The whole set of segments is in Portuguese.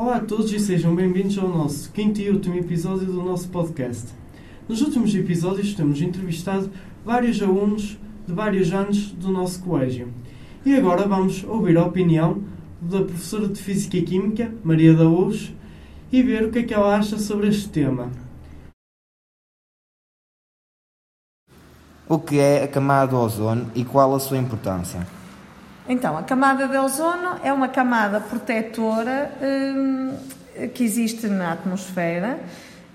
Olá a todos e sejam bem-vindos ao nosso quinto e último episódio do nosso podcast. Nos últimos episódios temos entrevistado vários alunos de vários anos do nosso colégio. E agora vamos ouvir a opinião da professora de Física e Química, Maria da Luz, e ver o que é que ela acha sobre este tema. O que é a camada do ozono e qual a sua importância? Então, a camada de ozono é uma camada protetora hum, que existe na atmosfera,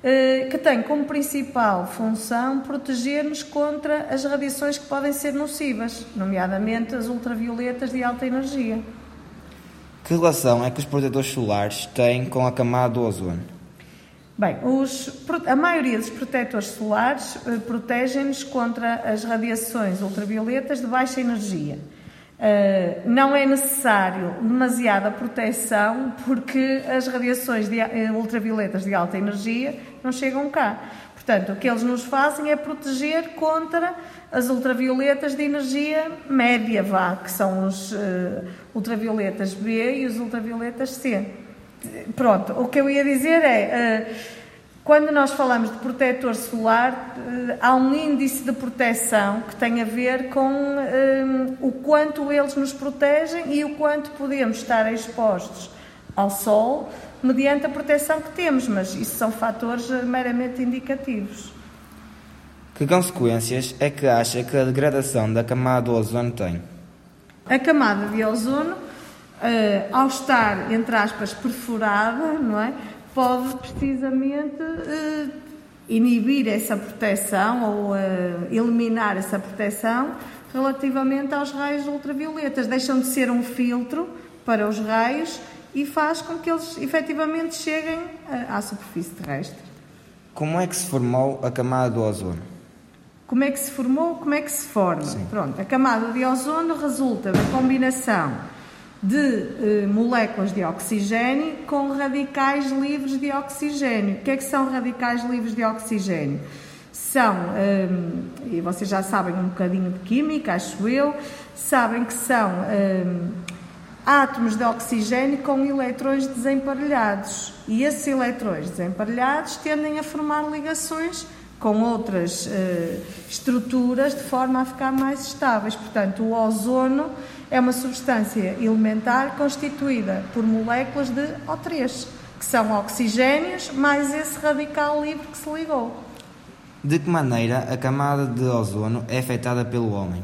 hum, que tem como principal função proteger-nos contra as radiações que podem ser nocivas, nomeadamente as ultravioletas de alta energia. Que relação é que os protetores solares têm com a camada do ozono? Bem, os, a maioria dos protetores solares eh, protegem-nos contra as radiações ultravioletas de baixa energia. Uh, não é necessário demasiada proteção porque as radiações de, uh, ultravioletas de alta energia não chegam cá. Portanto, o que eles nos fazem é proteger contra as ultravioletas de energia média, vá, que são os uh, ultravioletas B e os ultravioletas C. Pronto, o que eu ia dizer é, uh, quando nós falamos de protetor solar, uh, há um índice de proteção que tem a ver com uh, o quanto eles nos protegem e o quanto podemos estar expostos ao sol mediante a proteção que temos, mas isso são fatores meramente indicativos. Que consequências é que acha que a degradação da camada do ozono tem? A camada de ozono ao estar, entre aspas, perfurada, não é? Pode precisamente uh, inibir essa proteção ou uh, eliminar essa proteção relativamente aos raios ultravioletas. Deixam de ser um filtro para os raios e faz com que eles efetivamente cheguem à superfície terrestre. Como é que se formou a camada do ozono? Como é que se formou? Como é que se forma? Sim. Pronto, a camada de ozono resulta da combinação de eh, moléculas de oxigênio com radicais livres de oxigênio. O que é que são radicais livres de oxigênio? São, eh, e vocês já sabem um bocadinho de química, acho eu, sabem que são eh, átomos de oxigênio com eletrões desemparelhados. E esses eletrões desemparelhados tendem a formar ligações com outras uh, estruturas de forma a ficar mais estáveis. Portanto, o ozono é uma substância elementar constituída por moléculas de O3, que são oxigénios mais esse radical livre que se ligou. De que maneira a camada de ozono é afetada pelo homem?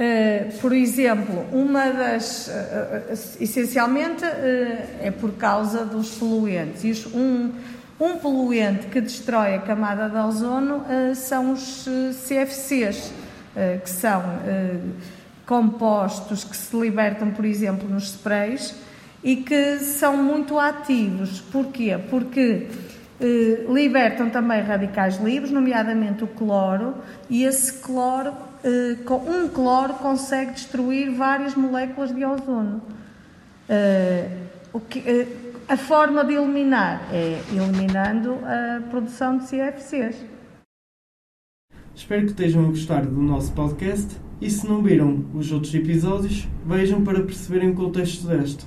Uh, por exemplo, uma das. Uh, uh, essencialmente é por causa dos poluentes. Um, um poluente que destrói a camada de ozono são os CFCs, que são compostos que se libertam, por exemplo, nos sprays e que são muito ativos. Porquê? Porque libertam também radicais livres, nomeadamente o cloro, e esse cloro, um cloro consegue destruir várias moléculas de ozono. O que, a forma de eliminar é eliminando a produção de CFCs. Espero que estejam a gostar do nosso podcast e se não viram os outros episódios, vejam para perceberem o contexto deste.